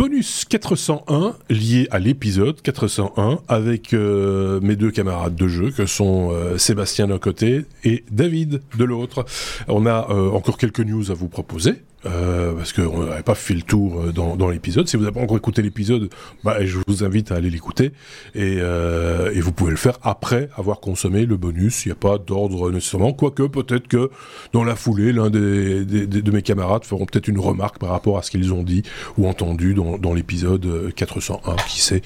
Bonus 401 lié à l'épisode 401 avec euh, mes deux camarades de jeu que sont euh, Sébastien d'un côté et David de l'autre. On a euh, encore quelques news à vous proposer. Parce qu'on n'avait pas fait le tour dans, l'épisode. Si vous n'avez pas encore écouté l'épisode, bah, je vous invite à aller l'écouter. Et, vous pouvez le faire après avoir consommé le bonus. Il n'y a pas d'ordre nécessairement. Quoique, peut-être que dans la foulée, l'un des, de mes camarades feront peut-être une remarque par rapport à ce qu'ils ont dit ou entendu dans l'épisode 401. Qui sait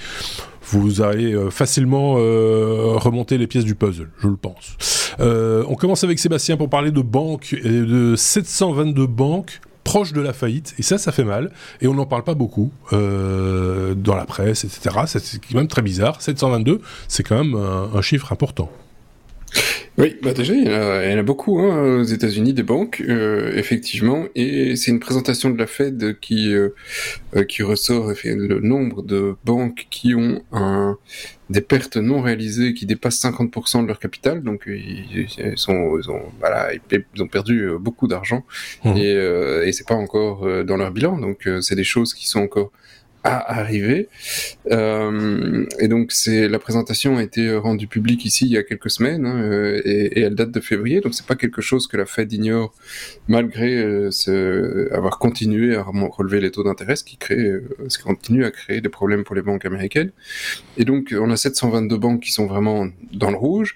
vous allez facilement euh, remonter les pièces du puzzle, je le pense. Euh, on commence avec Sébastien pour parler de banques et de 722 banques proche de la faillite, et ça, ça fait mal, et on n'en parle pas beaucoup euh, dans la presse, etc. C'est quand même très bizarre. 722, c'est quand même un chiffre important. Oui, bah déjà, il y en a, il y en a beaucoup hein, aux États-Unis, des banques, euh, effectivement, et c'est une présentation de la Fed qui, euh, qui ressort le nombre de banques qui ont un, des pertes non réalisées qui dépassent 50% de leur capital, donc ils, ils sont, ils ont, voilà, ils ont perdu beaucoup d'argent, mmh. et, euh, et c'est pas encore dans leur bilan, donc c'est des choses qui sont encore à arriver. Euh, et donc c'est la présentation a été rendue publique ici il y a quelques semaines hein, et, et, elle date de février. Donc c'est pas quelque chose que la Fed ignore malgré euh, ce, avoir continué à relever les taux d'intérêt, ce qui crée, euh, ce qui continue à créer des problèmes pour les banques américaines. Et donc on a 722 banques qui sont vraiment dans le rouge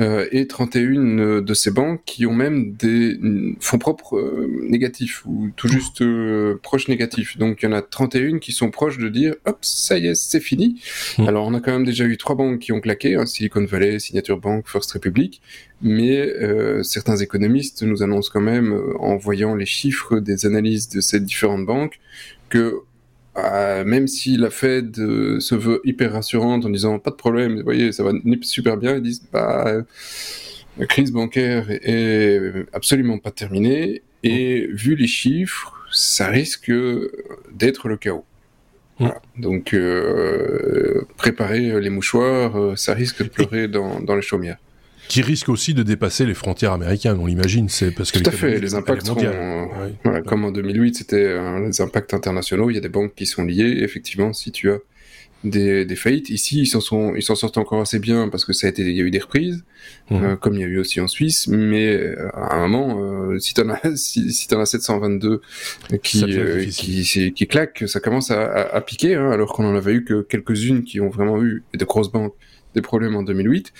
euh, et 31 de ces banques qui ont même des fonds propres euh, négatifs ou tout juste euh, proches négatifs. Donc il y en a 31 qui sont proches de dire hop ça y est c'est fini. Mmh. Alors on a quand même déjà eu trois banques qui ont claqué, hein, Silicon Valley, Signature Bank, First Republic, mais euh, certains économistes nous annoncent quand même euh, en voyant les chiffres des analyses de ces différentes banques que euh, même si la Fed euh, se veut hyper rassurante en disant pas de problème, vous voyez, ça va super bien, ils disent bah, la crise bancaire est absolument pas terminée et vu les chiffres, ça risque d'être le chaos. Voilà. Donc, euh, préparer les mouchoirs, ça risque de pleurer dans, dans les chaumières qui risque aussi de dépasser les frontières américaines, on l'imagine. C'est parce que tout à fait. Les impacts seront, euh, ouais. voilà, comme en 2008, c'était euh, les impacts internationaux. Il y a des banques qui sont liées. Effectivement, si tu as des, des faillites, ici ils s'en sont, ils s'en sortent encore assez bien parce que ça a été, il y a eu des reprises, mmh. euh, comme il y a eu aussi en Suisse. Mais euh, à un moment, si t'en as, si, si en as 722 qui qui, qui claquent, ça commence à, à, à piquer. Hein, alors qu'on en avait eu que quelques-unes qui ont vraiment eu de grosses banques des problèmes en 2008.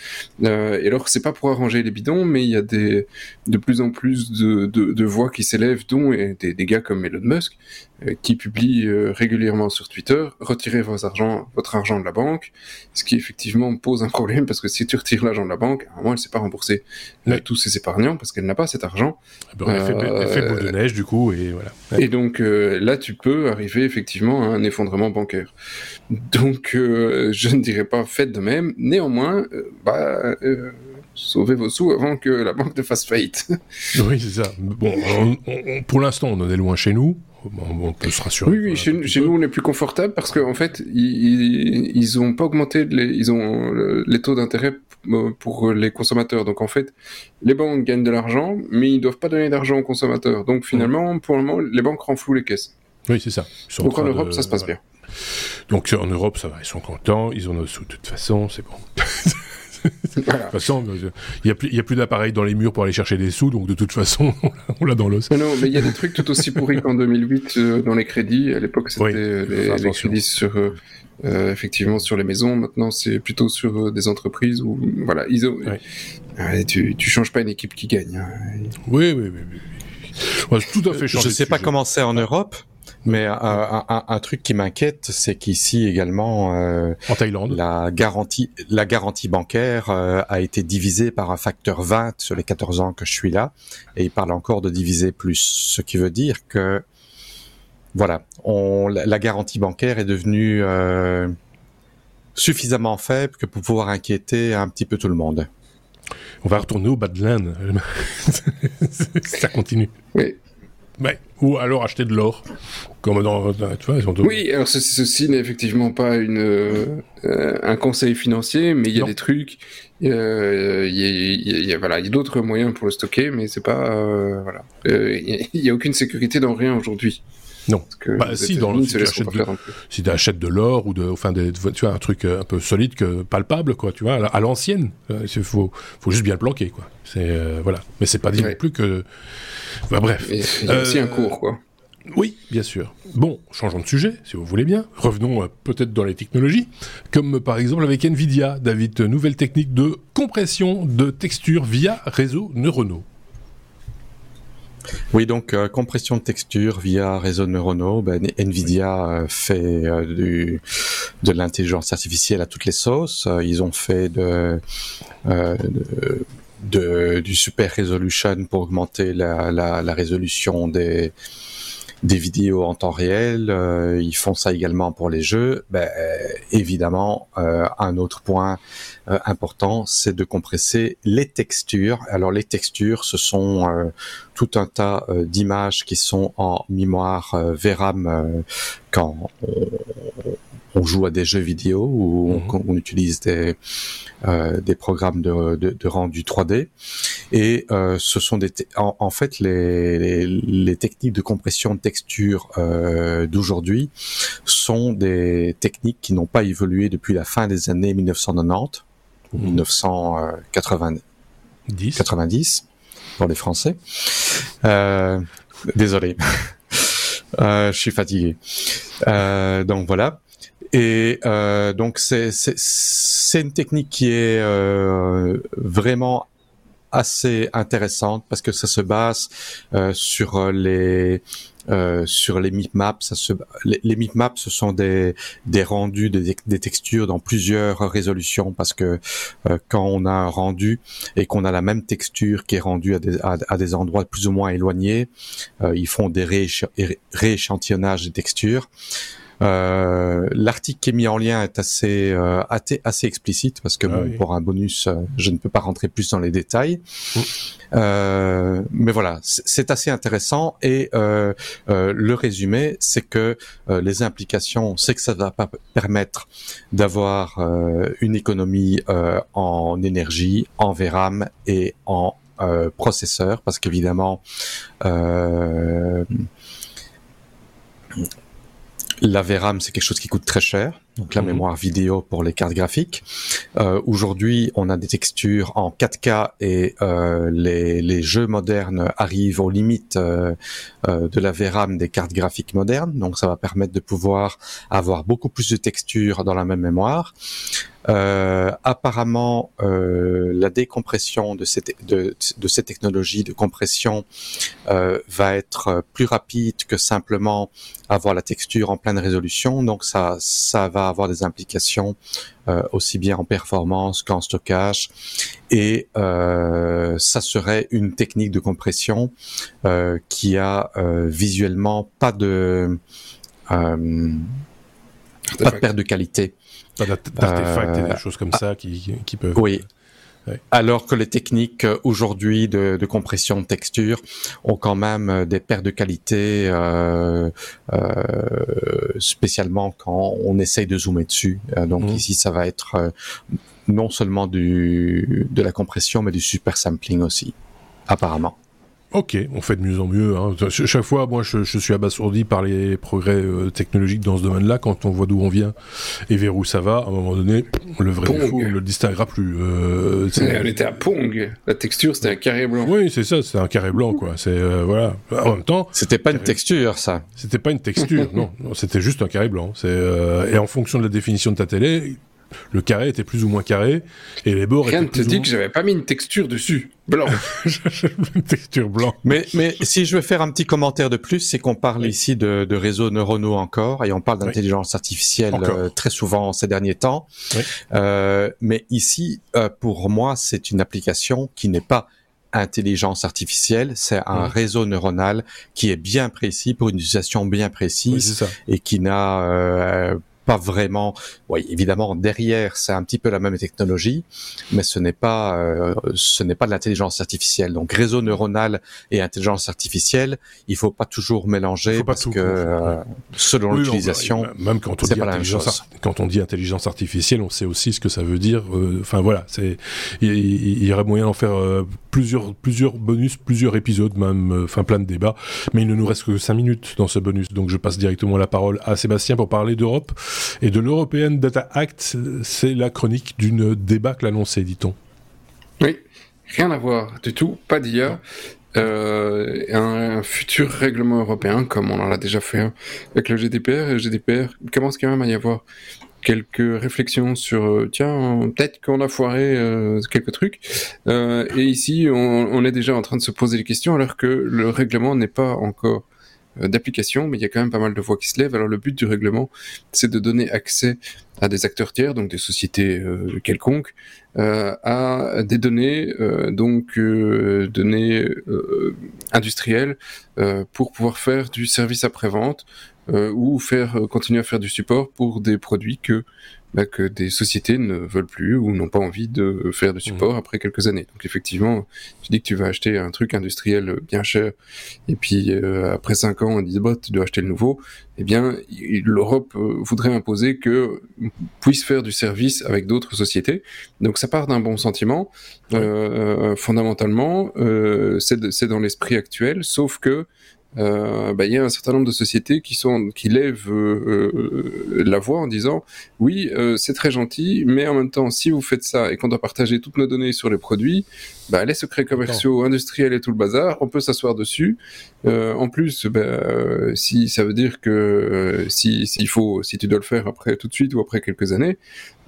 Euh, et alors, c'est pas pour arranger les bidons, mais il y a des, de plus en plus de, de, de voix qui s'élèvent, dont des, des, gars comme Elon Musk, euh, qui publient euh, régulièrement sur Twitter, retirez vos argent, votre argent de la banque, ce qui effectivement pose un problème, parce que si tu retires l'argent de la banque, à un moment, elle ne sait pas rembourser oui. tous ses épargnants, parce qu'elle n'a pas cet argent. Elle, fait, elle fait boule de neige, du coup, et voilà. Ouais. Et donc, là, tu peux arriver effectivement à un effondrement bancaire. Donc, je ne dirais pas faites de même, néanmoins, euh, bah, euh, sauvez vos sous avant que la banque ne fasse faillite. oui, c'est ça. Bon, on, on, pour l'instant, on en est loin chez nous. On, peut se rassurer. Oui, oui chez, chez, nous, on est plus confortable parce qu'en en fait, ils n'ont pas augmenté les, ils ont les taux d'intérêt pour les consommateurs. Donc, en fait, les banques gagnent de l'argent, mais ils ne doivent pas donner d'argent aux consommateurs. Donc, finalement, pour le moment, les banques renflouent les caisses. Oui, c'est ça. Donc, en Europe, de... ça se passe bien. Donc en Europe, ça va, ils sont contents, ils ont nos sous de toute façon, c'est bon. voilà. De toute façon, il n'y a plus, d'appareils dans les murs pour aller chercher des sous, donc de toute façon, on l'a dans l'os. Non, mais il y a des trucs tout aussi pourris qu'en 2008 euh, dans les crédits. À l'époque, c'était oui, les, les, crédits sur, euh, euh, effectivement, sur les maisons. Maintenant, c'est plutôt sur euh, des entreprises où, voilà, ils ont, oui. tu, tu changes pas une équipe qui gagne. Hein. Oui, oui, oui. oui. Ouais, tout à fait Je ne sais pas comment c'est en Europe. Mais un, un, un, truc qui m'inquiète, c'est qu'ici également, euh, en Thaïlande, la garantie, la garantie bancaire euh, a été divisée par un facteur 20 sur les 14 ans que je suis là, et il parle encore de diviser plus, ce qui veut dire que, voilà, on, la garantie bancaire est devenue euh, suffisamment faible que pour pouvoir inquiéter un petit peu tout le monde. On va retourner au Badland. Ça continue. Oui. Ouais. Ou alors acheter de l'or. Comme dans, tu vois, ils sont Oui, alors ce, ceci n'est effectivement pas une, euh, un conseil financier, mais il y a non. des trucs. Euh, il y a, y a, voilà, il y a d'autres moyens pour le stocker, mais c'est pas. Euh, voilà. Il n'y a, a, aucune sécurité dans rien aujourd'hui. Non. bah, si, dans si, tu achètes de, si tu achètes de l'or ou de, enfin, tu vois, un truc euh, un peu solide que palpable, quoi, tu vois, à l'ancienne. Il euh, faut, faut juste bien le planquer, quoi. C'est, euh, voilà. Mais c'est pas dit non plus que, bref. Il y a aussi un cours, quoi. Oui, bien sûr. Bon, changeons de sujet, si vous voulez bien. Revenons peut-être dans les technologies, comme par exemple avec Nvidia, David, nouvelle technique de compression de texture via réseau neuronaux. Oui, donc euh, compression de texture via réseau neuronaux. Ben, Nvidia euh, fait euh, de l'intelligence artificielle à toutes les sauces. ils ont fait du super resolution pour augmenter la, la résolution des des vidéos en temps réel. ils font ça également pour les jeux. Ben, évidemment, un autre point euh, important, c'est de compresser les textures. Alors les textures, ce sont euh, tout un tas euh, d'images qui sont en mémoire VRAM quand on, joue à des jeux vidéo ou on, mhm. utilise des, des programmes de, de, rendu 3D. Et ce sont des en, fait les, les, techniques de compression de texture d'aujourd'hui sont des techniques qui n'ont pas évolué depuis la fin des années 1990 1990 90 pour les Français. Euh, désolé, euh, je suis fatigué. Euh, donc voilà. Et donc c'est c'est une technique qui est vraiment assez intéressante parce que ça se base sur les euh, sur les mipmaps. Les, mipmaps, ce sont des, des rendus, des, des, textures dans plusieurs résolutions parce que euh, quand on a un rendu et qu'on a la même texture qui est rendue à des, à, des endroits plus ou moins éloignés, euh, ils font des rééchantillonnages des textures. Euh, L'article qui est mis en lien est assez euh, assez, explicite parce que ah pour un bonus, euh, je ne peux pas rentrer plus dans les détails. Mm. Euh, mais voilà, c'est assez intéressant et euh, le résumé, c'est que les implications, c'est que ça va pas permettre d'avoir une économie en énergie, en VRAM et en processeur parce qu'évidemment la VRAM, c'est quelque chose qui coûte très cher, donc la mhm. mémoire vidéo pour les cartes graphiques. Euh, Aujourd'hui, on a des textures en 4K et euh, les, les, jeux modernes arrivent aux limites euh, euh de la VRAM des cartes graphiques modernes, donc ça va permettre de pouvoir avoir beaucoup plus de textures dans la même mémoire. Euh, apparemment, euh, la décompression de, cette, de, de ces technologies de compression euh, va être plus rapide que simplement avoir la texture en pleine résolution. Donc ça, ça va avoir des implications aussi bien en performance qu'en stockage. Et ça serait une technique de compression qui a visuellement pas de pas de perte de qualité. Pas d'artefacts et des euh, choses comme ça qui, qui peuvent. Oui. Alors que les techniques euh, aujourd'hui de, de, compression de texture ont quand même euh, des pertes de qualité, euh, euh, spécialement quand on essaye de zoomer dessus. donc mmh. ici, ça va être non seulement du, de la compression, mais du super sampling aussi, apparemment. Ok, on fait de mieux en mieux. Hein. Chaque fois, moi, je, suis abasourdi par les progrès euh, technologiques dans ce domaine-là. Quand on voit d'où on vient et vers où ça va, à un moment donné, le vrai fou, on ne le distinguera plus. Euh, on était à Pong. La texture, c'était un carré blanc. Oui, c'est ça, c'était un carré blanc, quoi. C'est euh, voilà. En même temps, c'était pas une texture, ça. C'était pas une texture, non. C'était juste un carré blanc. C'est et en fonction de la définition de ta télé, le carré était plus ou moins carré et les bords Rien étaient plus te dit que j'avais pas mis une texture dessus, blanc. une texture blanc. Mais, mais si je veux faire un petit commentaire de plus, c'est qu'on parle ici de, de, réseaux neuronaux encore et on parle d'intelligence artificielle euh, très souvent ces derniers temps. Euh, mais ici, euh, pour moi, c'est une application qui n'est pas intelligence artificielle, c'est un réseau neuronal qui est bien précis pour une utilisation bien précise et qui n'a pas vraiment. Oui, évidemment, derrière, c'est un petit peu la même technologie, mais ce n'est pas, euh, ce n'est pas de l'intelligence artificielle. Donc, réseau neuronal et intelligence artificielle, il faut pas toujours mélanger parce que euh, selon l'utilisation, bah, même quand on dit intelligence, quand on dit intelligence artificielle, on sait aussi ce que ça veut dire. Euh, enfin voilà, c'est il, y aurait moyen d'en faire plusieurs, plusieurs bonus, plusieurs épisodes, même, enfin plein de débats. Mais il ne nous reste que cinq minutes dans ce bonus, donc je passe directement la parole à Sébastien pour parler d'Europe et de l'European Data Act. C'est la chronique d'une débâcle annoncée, dit-on. Oui, rien à voir du tout, pas d'IA. Euh, un, futur règlement européen, comme on en a déjà fait avec le GDPR. Et le GDPR, commence quand même à y avoir quelques réflexions sur euh, tiens peut-être qu'on a foiré euh, quelques trucs et ici on, est déjà en train de se poser des questions alors que le règlement n'est pas encore euh, d'application, mais il y a quand même pas mal de voix qui se lèvent. Alors le but du règlement, c'est de donner accès à des acteurs tiers, donc des sociétés euh, quelconques, euh, à des données, euh, donc données industrielles, pour pouvoir faire du service après-vente ou faire continuer à faire du support pour des produits que bah, que des sociétés ne veulent plus ou n'ont pas envie de faire de support mmh. après quelques années. Donc effectivement, tu dis que tu vas acheter un truc industriel bien cher, et puis euh, après cinq ans, on dit bah, tu dois acheter le nouveau. Eh bien, l'Europe euh, voudrait imposer que puisse faire du service avec d'autres sociétés. Donc ça part d'un bon sentiment. Euh, fondamentalement, euh, c'est dans l'esprit actuel, sauf que euh, bah, il y a un certain nombre de sociétés qui sont qui lèvent euh, euh, la voix en disant oui c'est très gentil mais en même temps si vous faites ça et qu'on doit partager toutes nos données sur les produits bah, les secrets commerciaux industriels et tout le bazar on peut s'asseoir dessus. En plus bah, si ça veut dire que si s'il faut si tu dois le faire après tout de suite ou après quelques années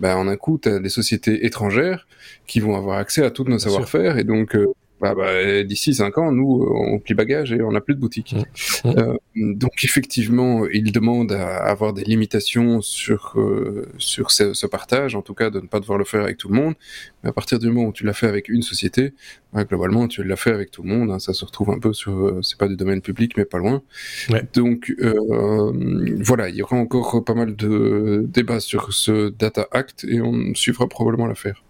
bah en un coup tu as des sociétés étrangères qui vont avoir accès à tous nos savoir-faire et donc bah, bah, d'ici cinq ans, nous, on plie bagage et on n'a plus de boutique. Mmh. Euh, donc effectivement, il demande à avoir des limitations sur euh, sur ce, ce, partage, en tout cas de ne pas devoir le faire avec tout le monde. Mais à partir du moment où tu l'as fait avec une société, bah, globalement, tu l'as fait avec tout le monde. Hein, ça se retrouve un peu sur, euh, c'est pas du domaine public, mais pas loin. Ouais. Donc euh, voilà, il y aura encore pas mal de débats sur ce Data Act et on suivra probablement l'affaire.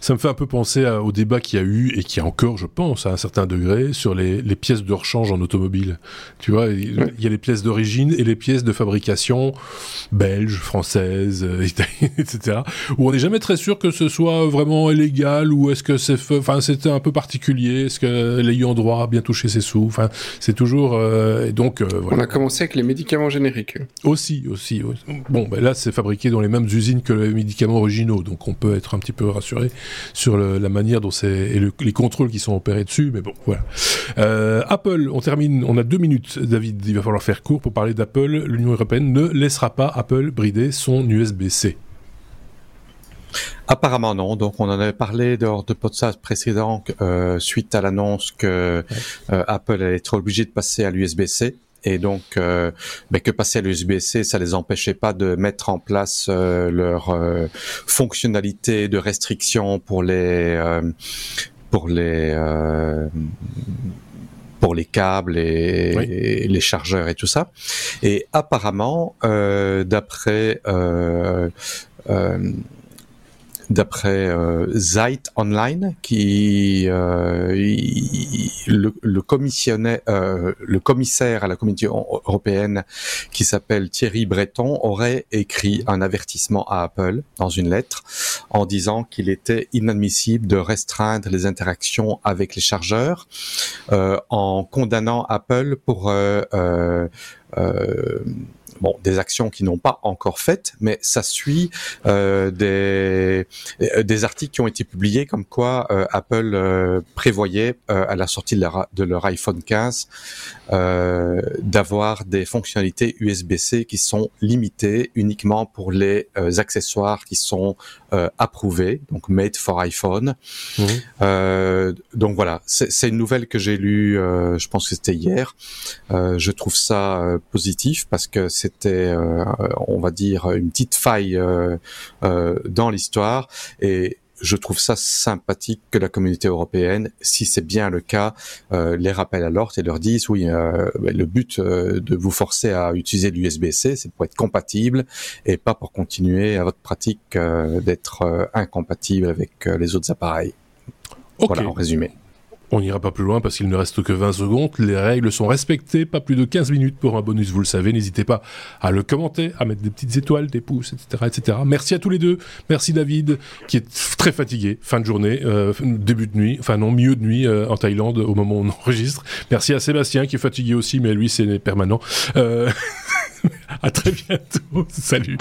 Ça me fait un peu penser au débat qu'il y a eu et qui a encore, je pense, à un certain degré, sur les, les pièces de rechange en automobile. Tu vois, il, y a les pièces d'origine et les pièces de fabrication belges, françaises, euh, etc. Où on n'est jamais très sûr que ce soit vraiment illégal ou est-ce que c'est, enfin, c'était un peu particulier. Est-ce que l'ayant droit a bien touché ses sous Enfin, c'est toujours. Euh, donc, euh, voilà. On a commencé avec les médicaments génériques. Aussi, aussi. Bon, ben là, c'est fabriqué dans les mêmes usines que les médicaments originaux, donc on peut être un petit peu rassuré sur la manière dont c'est et les contrôles qui sont opérés dessus. Mais bon, voilà. Euh, Apple, on termine. On a deux minutes, David. Il va falloir faire court pour parler d'Apple. L'Union européenne ne laissera pas Apple brider son USB-C. Apparemment non. Donc on en avait parlé lors de podcast précédent euh, suite à l'annonce que euh, Apple allait être obligé de passer à l'USB-C et donc euh, ben, que passer à l'USB-C, ça les empêchait pas de mettre en place euh, leur euh, fonctionnalité de restriction pour les pour les pour les câbles et, les chargeurs et tout ça. Et apparemment, d'après d'après euh, Zeit Online, qui euh, le, le, euh, le commissaire à la Commission européenne, qui s'appelle Thierry Breton, aurait écrit un avertissement à Apple dans une lettre en disant qu'il était inadmissible de restreindre les interactions avec les chargeurs, euh, en condamnant Apple pour euh, euh, bon, des actions qui n'ont pas encore faites, mais ça suit euh, des, euh, des articles qui ont été publiés comme quoi euh, Apple euh, prévoyait euh, à la sortie de leur, de leur iPhone 15 d'avoir des fonctionnalités USB-C qui sont limitées uniquement pour les accessoires qui sont approuvés, donc made for iPhone. Mmh. donc voilà, c'est une nouvelle que j'ai lue, je pense que c'était hier. je trouve ça positif parce que c'est c'était, euh, on va dire, une petite faille euh, euh, dans l'histoire. Et je trouve ça sympathique que la communauté européenne, si c'est bien le cas, euh, les rappelle à l'ordre et leur dise oui, euh, le but euh, de vous forcer à utiliser l'USB-C, c'est pour être compatible et pas pour continuer à votre pratique d'être incompatible avec les autres appareils. Voilà en résumé. On n'ira pas plus loin parce qu'il ne reste que 20 secondes. Les règles sont respectées, pas plus de 15 minutes pour un bonus, vous le savez. N'hésitez pas à le commenter, à mettre des petites étoiles, des pouces, etc. etc. Merci à tous les deux. Merci David, qui est très fatigué, fin de journée, euh, début de nuit, enfin non, milieu de nuit euh, en Thaïlande au moment où on enregistre. Merci à Sébastien, qui est fatigué aussi, mais lui c'est permanent. Euh... à très bientôt. Salut.